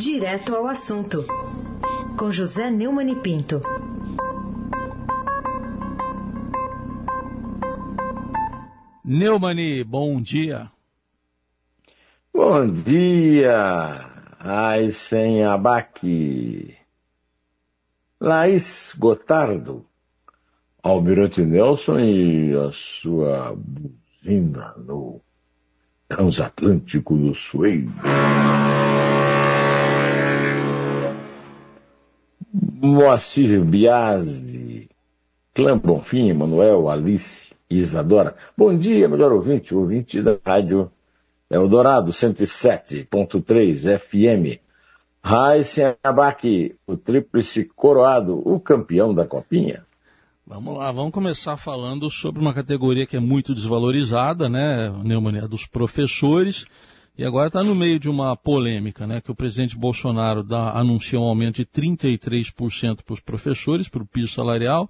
Direto ao assunto, com José Neumann e Pinto. Neumani, bom dia. Bom dia, Aysen Abac, Laís Gotardo, Almirante Nelson e a sua buzina no transatlântico do Sueiro. Moacir Biasi, Clã Bonfim, Manuel, Alice Isadora. Bom dia, melhor ouvinte, ouvinte da rádio Eldorado 107.3 FM. Raíssen Abac, o tríplice coroado, o campeão da Copinha. Vamos lá, vamos começar falando sobre uma categoria que é muito desvalorizada, né, Neumann, dos professores, e agora está no meio de uma polêmica, né, que o presidente Bolsonaro dá, anuncia um aumento de 33% para os professores, para o piso salarial,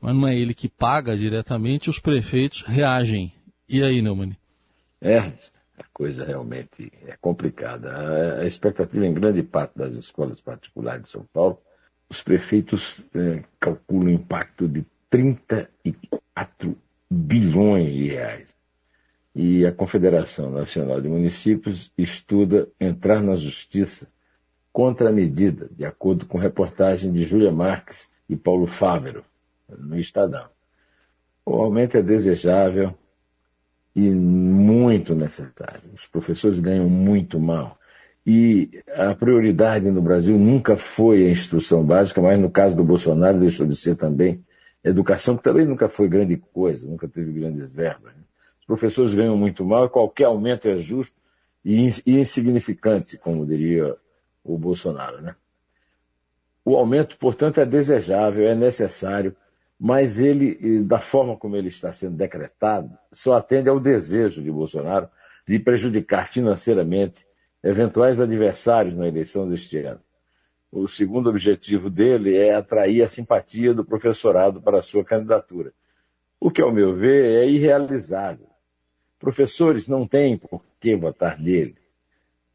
mas não é ele que paga diretamente, os prefeitos reagem. E aí, Neumann? É, a coisa realmente é complicada. A expectativa em grande parte das escolas particulares de São Paulo os prefeitos é, calculam o impacto de 34 bilhões de reais. E a Confederação Nacional de Municípios estuda entrar na justiça contra a medida, de acordo com reportagem de Júlia Marques e Paulo Fávero, no Estadão. O aumento é desejável e muito necessário. Os professores ganham muito mal. E a prioridade no Brasil nunca foi a instrução básica, mas no caso do Bolsonaro deixou de ser também educação, que também nunca foi grande coisa, nunca teve grandes verbas. Né? Professores ganham muito mal qualquer aumento é justo e insignificante, como diria o Bolsonaro. Né? O aumento, portanto, é desejável, é necessário, mas ele, da forma como ele está sendo decretado, só atende ao desejo de Bolsonaro de prejudicar financeiramente eventuais adversários na eleição deste ano. O segundo objetivo dele é atrair a simpatia do professorado para a sua candidatura, o que, ao meu ver, é irrealizável. Professores não têm por que votar nele,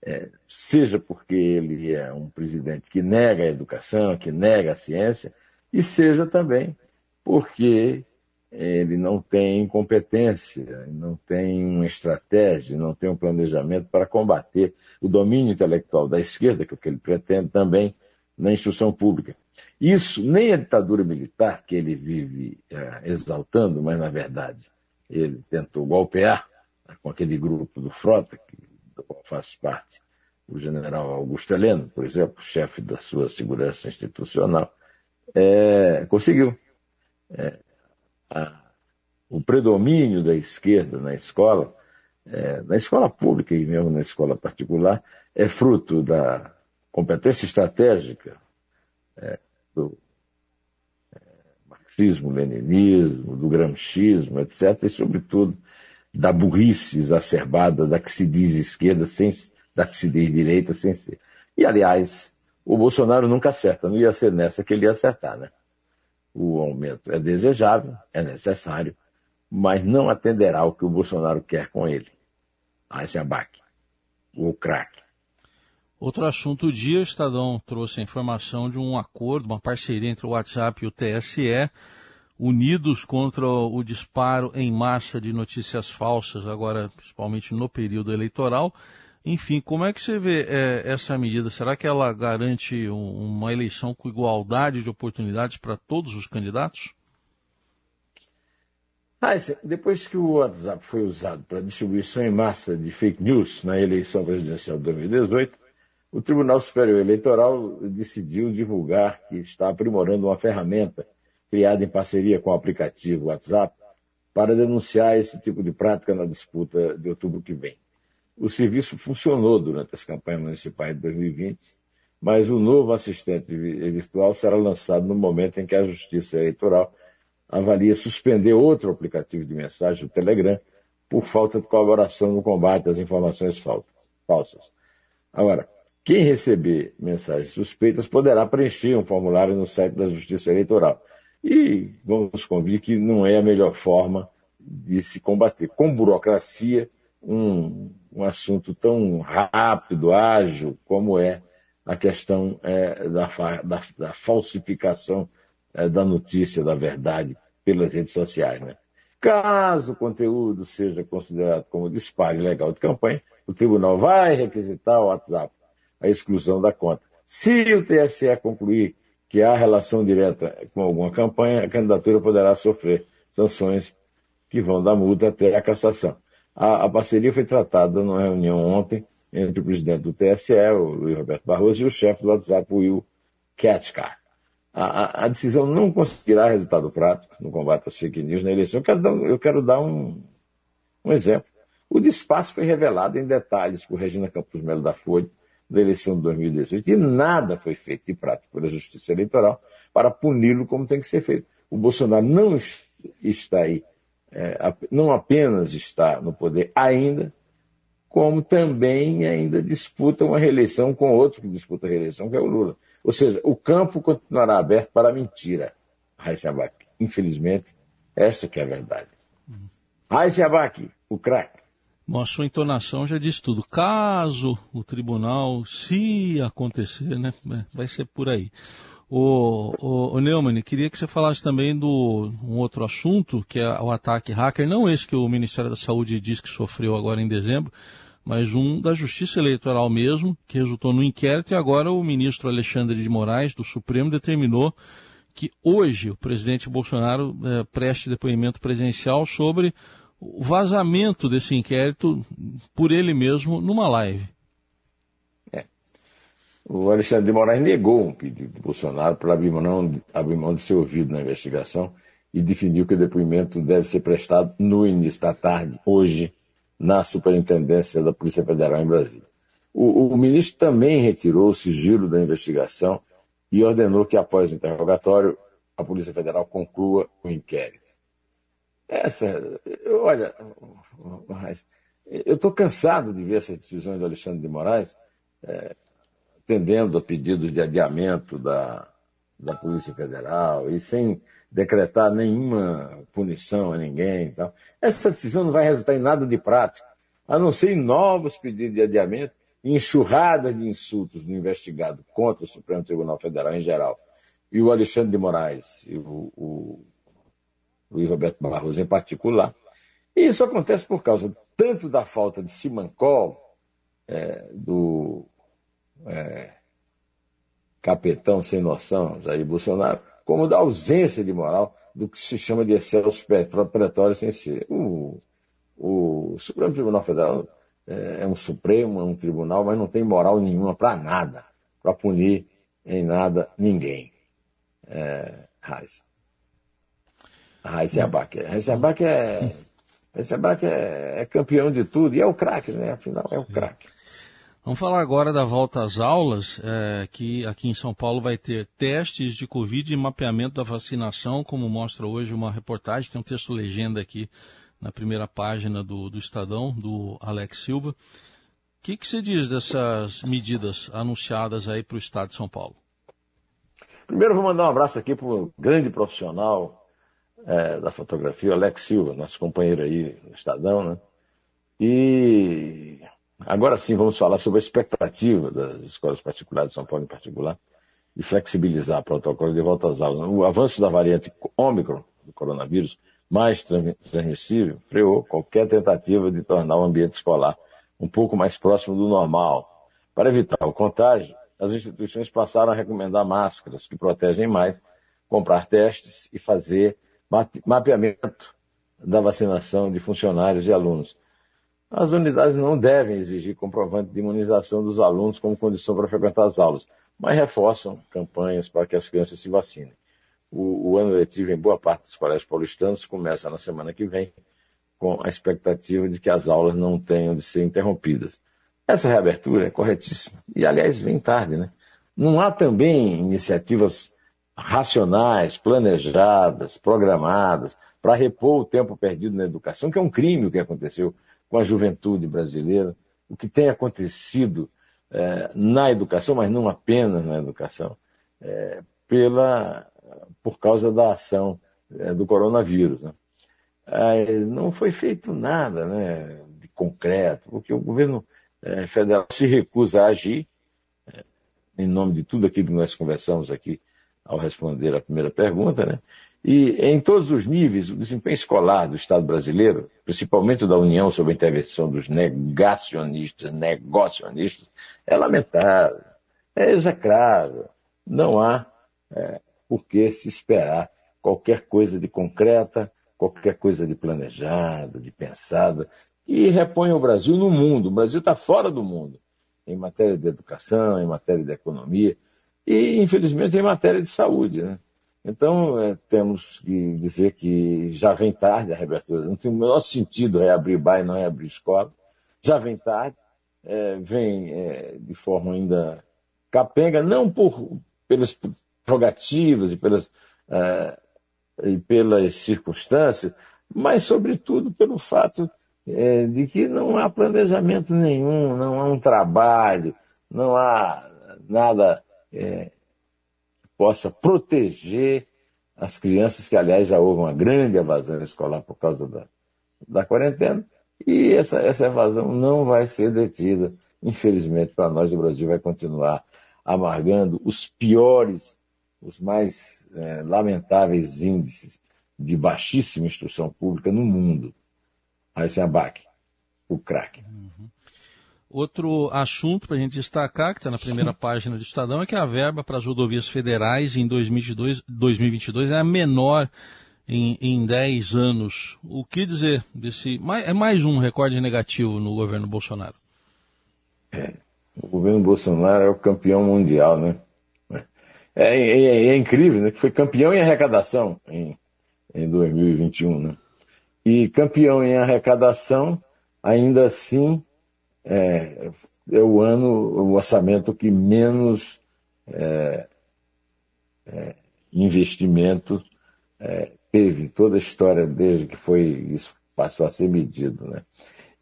é, seja porque ele é um presidente que nega a educação, que nega a ciência, e seja também porque ele não tem competência, não tem uma estratégia, não tem um planejamento para combater o domínio intelectual da esquerda, que é o que ele pretende também na instrução pública. Isso nem a ditadura militar, que ele vive é, exaltando, mas na verdade ele tentou golpear com aquele grupo do Frota, que, do qual faz parte o general Augusto Heleno, por exemplo, chefe da sua segurança institucional, é, conseguiu. É, a, o predomínio da esquerda na escola, é, na escola pública e mesmo na escola particular, é fruto da competência estratégica é, do é, marxismo, leninismo, do gramscismo, etc., e, sobretudo, da burrice exacerbada da que se diz esquerda, sem, da que se diz direita, sem ser. E, aliás, o Bolsonaro nunca acerta, não ia ser nessa que ele ia acertar, né? o aumento é desejável, é necessário, mas não atenderá ao que o Bolsonaro quer com ele. Eisenbach, o craque. Outro assunto do dia, o Estadão trouxe a informação de um acordo, uma parceria entre o WhatsApp e o TSE, unidos contra o disparo em massa de notícias falsas, agora principalmente no período eleitoral. Enfim, como é que você vê é, essa medida? Será que ela garante um, uma eleição com igualdade de oportunidades para todos os candidatos? Ah, depois que o WhatsApp foi usado para distribuição em massa de fake news na eleição presidencial de 2018, o Tribunal Superior Eleitoral decidiu divulgar que está aprimorando uma ferramenta criada em parceria com o aplicativo WhatsApp para denunciar esse tipo de prática na disputa de outubro que vem. O serviço funcionou durante as campanhas municipais de 2020, mas o novo assistente virtual será lançado no momento em que a Justiça Eleitoral avalia suspender outro aplicativo de mensagem, o Telegram, por falta de colaboração no combate às informações falsas. Agora, quem receber mensagens suspeitas poderá preencher um formulário no site da Justiça Eleitoral. E vamos convir que não é a melhor forma de se combater. Com burocracia, um, um assunto tão rápido, ágil, como é a questão é, da, da, da, falsificação é, da notícia, da verdade, pelas redes sociais. Né? Caso o conteúdo seja considerado como disparo ilegal de campanha, o tribunal vai requisitar o WhatsApp a exclusão da conta. Se o TSE concluir que há relação direta com alguma campanha, a candidatura poderá sofrer sanções que vão da multa até a cassação. A, a parceria foi tratada numa reunião ontem entre o presidente do TSE, o Luiz Roberto Barroso, e o chefe do WhatsApp, Will Ketchkar. A, a, a, decisão não conseguirá resultado prático no combate às fake news na eleição. Eu quero dar, eu quero dar um, um exemplo. O despacho foi revelado em detalhes por Regina Campos Melo da Folha, da eleição de 2018, e nada foi feito de prático pela Justiça Eleitoral para puni-lo como tem que ser feito. O Bolsonaro não está aí, é, não apenas está no poder ainda, como também ainda disputa uma reeleição com outro que disputa a reeleição, que é o Lula. Ou seja, o campo continuará aberto para a mentira, Raíssa Abac. Infelizmente, essa que é a verdade. Uhum. Raíssa Abac, o craque. A sua entonação já diz tudo. Caso o tribunal, se acontecer, né, vai ser por aí. O, o, o Neumann, queria que você falasse também do um outro assunto, que é o ataque hacker, não esse que o Ministério da Saúde diz que sofreu agora em dezembro, mas um da Justiça Eleitoral mesmo, que resultou no inquérito, e agora o ministro Alexandre de Moraes, do Supremo, determinou que hoje o presidente Bolsonaro é, preste depoimento presencial sobre o vazamento desse inquérito por ele mesmo numa live. É. O Alexandre de Moraes negou um pedido de Bolsonaro para abrir mão, abrir mão de ser ouvido na investigação e definiu que o depoimento deve ser prestado no início da tarde, hoje, na Superintendência da Polícia Federal em Brasília. O, o ministro também retirou o sigilo da investigação e ordenou que, após o interrogatório, a Polícia Federal conclua o inquérito. Essa, olha, eu estou cansado de ver essas decisões do Alexandre de Moraes é, atendendo a pedidos de adiamento da, da Polícia Federal e sem decretar nenhuma punição a ninguém. Então. Essa decisão não vai resultar em nada de prático, a não ser em novos pedidos de adiamento e enxurradas de insultos do investigado contra o Supremo Tribunal Federal em geral. E o Alexandre de Moraes e o, o Luiz Roberto Barroso em particular. E isso acontece por causa tanto da falta de simancol é, do é, capetão sem noção, Jair Bolsonaro, como da ausência de moral do que se chama de excesso pretório sem ser. O, o Supremo Tribunal Federal é, é, um Supremo, é um tribunal, mas não tem moral nenhuma para nada, para punir em nada ninguém. É. Raiz Abac é, Abac é, é campeão de tudo e é o craque, né? Afinal, é o craque. Vamos falar agora da volta às aulas, é, que aqui em São Paulo vai ter testes de Covid e mapeamento da vacinação, como mostra hoje uma reportagem, tem um texto legenda aqui na primeira página do, do Estadão, do Alex Silva. O que, que você diz dessas medidas anunciadas aí para o Estado de São Paulo? Primeiro vou mandar um abraço aqui para o grande profissional é, da fotografia, Alex Silva, nosso companheiro aí no Estadão, né? E Agora sim, vamos falar sobre a expectativa das escolas particulares de São Paulo em particular de flexibilizar o protocolo de volta às aulas. O avanço da variante Ômicron do coronavírus, mais transmissível, freou qualquer tentativa de tornar o ambiente escolar um pouco mais próximo do normal. Para evitar o contágio, as instituições passaram a recomendar máscaras que protegem mais, comprar testes e fazer mapeamento da vacinação de funcionários e alunos. As unidades não devem exigir comprovante de imunização dos alunos como condição para frequentar as aulas, mas reforçam campanhas para que as crianças se vacinem. O, o ano letivo em boa parte dos colégios paulistanos começa na semana que vem, com a expectativa de que as aulas não tenham de ser interrompidas. Essa reabertura é corretíssima. E, aliás, vem tarde, né? Não há também iniciativas racionais, planejadas, programadas, para repor o tempo perdido na educação, que é um crime o que aconteceu com a juventude brasileira, o que tem acontecido é, na educação, mas não apenas na educação, é, pela, por causa da ação é, do coronavírus. Né? não foi feito nada né, de concreto, porque o governo federal se recusa a agir, em nome de tudo aquilo que nós conversamos aqui ao responder a primeira pergunta, né? E em todos os níveis, o desempenho escolar do Estado brasileiro, principalmente da União sob a intervenção dos negacionistas, negocionistas, é lamentável, é execrável. Não há é, por que se esperar qualquer coisa de concreta, qualquer coisa de planejada, de pensada, que reponha o Brasil no mundo. O Brasil está fora do mundo, em matéria de educação, em matéria de economia e, infelizmente, em matéria de saúde. Né? Então, é, temos que dizer que já vem tarde a reabertura. Não tem o menor sentido reabrir bar e não reabrir escola. Já vem tarde, é, vem é, de forma ainda capenga, não por, pelas prerrogativas e pelas, é, e pelas circunstâncias, mas, sobretudo, pelo fato é, de que não há planejamento nenhum, não há um trabalho, não há nada é, possa proteger as crianças, que aliás já houve uma grande evasão escolar por causa da, da quarentena, e essa, essa evasão não vai ser detida. Infelizmente, para nós, o Brasil vai continuar amargando os piores, os mais é, lamentáveis índices de baixíssima instrução pública no mundo. Aí se abaque, o crack. Outro assunto para a gente destacar, que está na primeira página do Estadão, é que a verba para as rodovias federais em 2022, 2022 é a menor em, em 10 anos. O que dizer desse. É mais um recorde negativo no governo Bolsonaro. É, o governo Bolsonaro é o campeão mundial, né? É, é, é, é incrível, né? Que foi campeão em arrecadação em, em 2021, né? E campeão em arrecadação, ainda assim é, é o ano, o orçamento que menos é, é, investimento é, teve toda a história desde que foi isso passou a ser medido, né?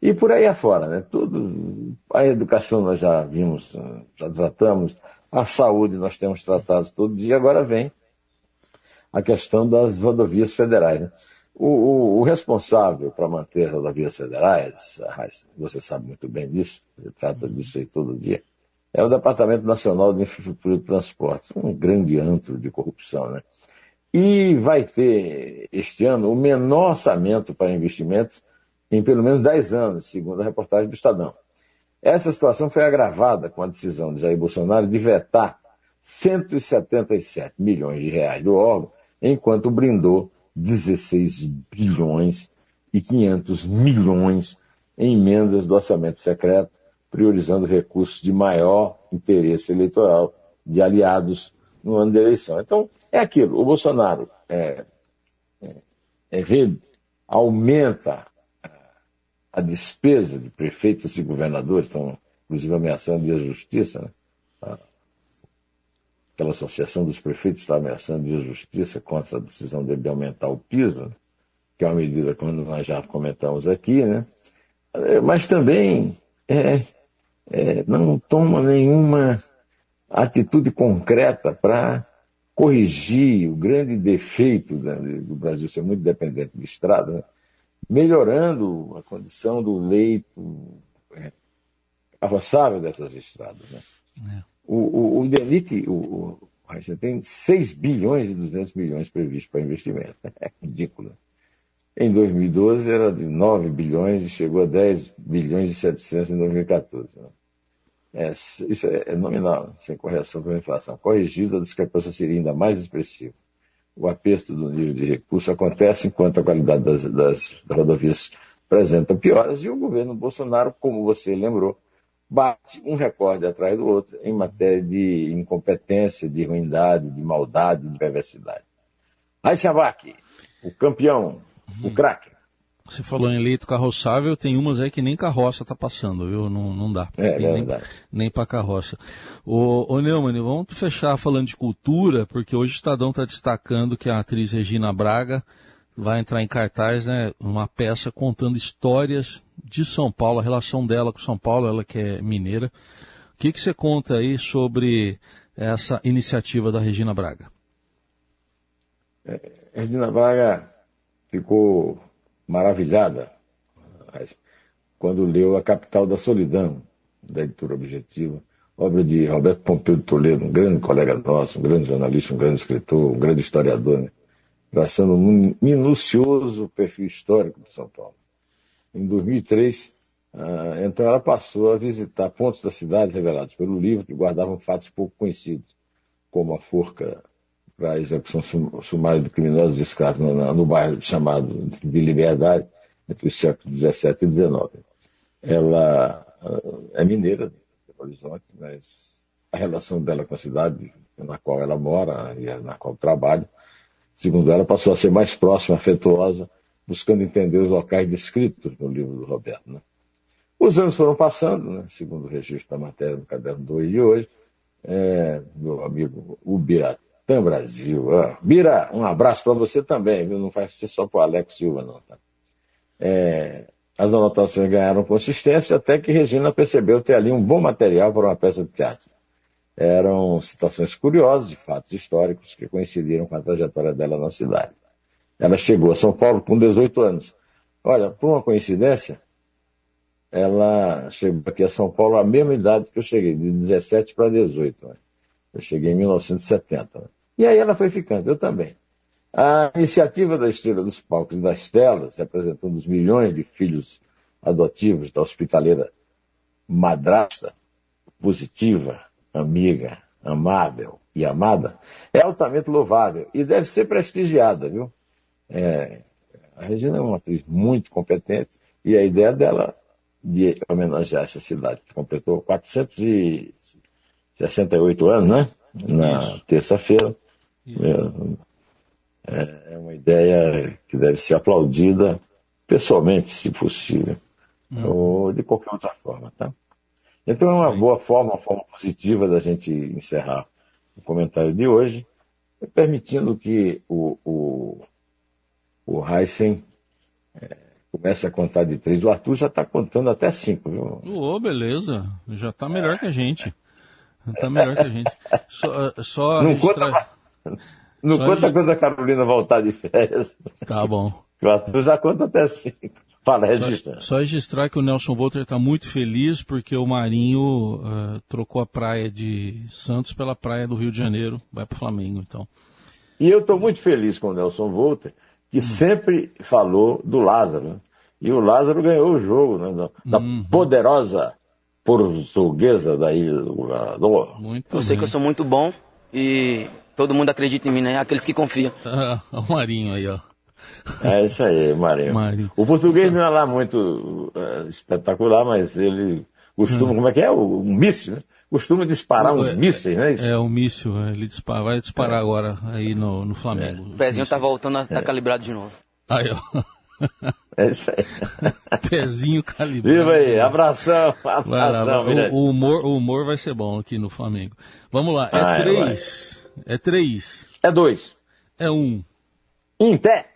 E por aí afora, né? Tudo, a educação nós já vimos, já tratamos, a saúde nós temos tratado todo dia, agora vem a questão das rodovias federais. Né? O, o, o responsável para manter as rodovias federais, você sabe muito bem disso, ele trata disso aí todo dia, é o Departamento Nacional de Infraestrutura de Transportes, um grande antro de corrupção, né? E vai ter este ano o menor orçamento para investimentos em pelo menos 10 anos, segundo a reportagem do Estadão. Essa situação foi agravada com a decisão de Jair Bolsonaro de vetar 177 milhões de reais do órgão, enquanto brindou 16 bilhões e 500 milhões em emendas do orçamento secreto, priorizando recursos de maior interesse eleitoral de aliados no ano da eleição. Então, é aquilo. O Bolsonaro é, é, é aumenta a despesa de prefeitos e governadores, estão inclusive ameaçando de justiça, né? Aquela associação dos prefeitos está ameaçando de justiça contra a decisão dele de aumentar o piso, né? que é uma medida que nós já comentamos aqui, né? É, mas também é, é, não toma nenhuma atitude concreta para corrigir o grande defeito do Brasil ser muito dependente de estrada, né? melhorando a condição do leito é, avançável dessas estradas. Né? É. O, o, o DENIT, o, o, você tem 6 bilhões e 200 milhões previstos para investimento. É ridículo. Em 2012 era de 9 bilhões e chegou a 10 bilhões e 700 em 2014. Né? É, isso é, é nominal, sem correção pela inflação. Corrigida, a discrepância seria ainda mais expressiva. O aperto do nível de recurso acontece enquanto a qualidade das, das rodovias apresenta pioras e o governo Bolsonaro, como você lembrou, bate um recorde atrás do outro em matéria de incompetência, de ruindade, de maldade, de perversidade. Aysenbach, o campeão, uhum. o craque. Você falou em leito carroçável, tem umas aí que nem carroça tá passando, viu? Não, não dá. É, nem, nem para carroça. Ô, ô Neumann, vamos fechar falando de cultura, porque hoje o Estadão está destacando que a atriz Regina Braga vai entrar em cartaz, né? Uma peça contando histórias de São Paulo, a relação dela com São Paulo, ela que é mineira. O que, que você conta aí sobre essa iniciativa da Regina Braga? É, Regina Braga ficou maravilhada quando leu A Capital da Solidão, da editora Objetiva, obra de Roberto Pompeu de Toledo, um grande colega nosso, um grande jornalista, um grande escritor, um grande historiador, né? Traçando um minucioso perfil histórico de São Paulo. Em 2003, ah, então ela passou a visitar pontos da cidade revelados pelo livro que guardavam fatos pouco conhecidos, como a forca para a execução sumária de criminosos escravos no, no bairro chamado de Liberdade, entre os séculos XVII e XIX. Ela uh, é mineira de Horizonte, mas a relação dela com a cidade na qual ela mora e na qual trabalha, segundo ela, passou a ser mais próxima, afetuosa, buscando entender os locais descritos no livro do Roberto. Né? Os anos foram passando, né? segundo o registro da matéria do Caderno 2 de hoje, é, meu amigo Ubiratã Brasil. Ah, Bira, um abraço para você também, viu? Não vai ser só para o Alex Silva, não. Tá? É, as anotações ganharam consistência até que Regina percebeu ter ali um bom material para uma peça de teatro. Eram situações curiosas e fatos históricos que coincidiram com a trajetória dela na cidade. Ela chegou a São Paulo com 18 anos. Olha, por uma coincidência, ela chegou aqui a São Paulo à mesma idade que eu cheguei, de 17 para 18. Né? Eu cheguei em 1970. Né? E aí ela foi ficando, eu também. A iniciativa da Estrela dos Palcos e das Telas, representando os milhões de filhos adotivos da hospitaleira madrasta, positiva, amiga, amável e amada, é altamente louvável e deve ser prestigiada, viu? É, a Regina é uma atriz muito competente e a ideia dela de homenagear essa cidade, que completou 468 anos, né? Na terça-feira. É, é uma ideia que deve ser aplaudida pessoalmente, se possível, uhum. ou de qualquer outra forma, tá? Então é uma boa forma, uma forma positiva da gente encerrar o comentário de hoje, permitindo que o, o, o Heisen é, comece a contar de três. O Arthur já está contando até cinco, viu? Ô, oh, beleza. Já está melhor que a gente. Está melhor que a gente. Só, só Não conta... Não Só conta quando a Carolina voltar de férias. Tá bom. O Arthur já conta até cinco. Para registrar. Só, só registrar que o Nelson Volter está muito feliz porque o Marinho uh, trocou a praia de Santos pela praia do Rio de Janeiro. Vai para o Flamengo, então. E eu estou muito feliz com o Nelson Volter, que hum. sempre falou do Lázaro. E o Lázaro ganhou o jogo, né? Da, uhum. poderosa portuguesa da Ilha do Governador. Muito eu bem. sei que eu sou muito bom e Todo mundo acredita em mim, né? Aqueles que confiam. Ah, o Marinho aí, ó. É isso aí, Marinho. Marinho. O português não é lá muito uh, espetacular, mas ele costuma, hum. como é que é? O, um míssil, né? Costuma disparar uns é, mísseis, né? Isso? É, o um míssil, é, ele dispara, vai disparar é. agora aí no, no Flamengo. É. O pezinho tá voltando a estar tá calibrado de novo. Aí, ó. É isso aí. Pezinho calibrado. Viva aí, abração, abração. Lá, o, o, humor, o humor vai ser bom aqui no Flamengo. Vamos lá, é ah, três. É três. É dois. É um. Em pé.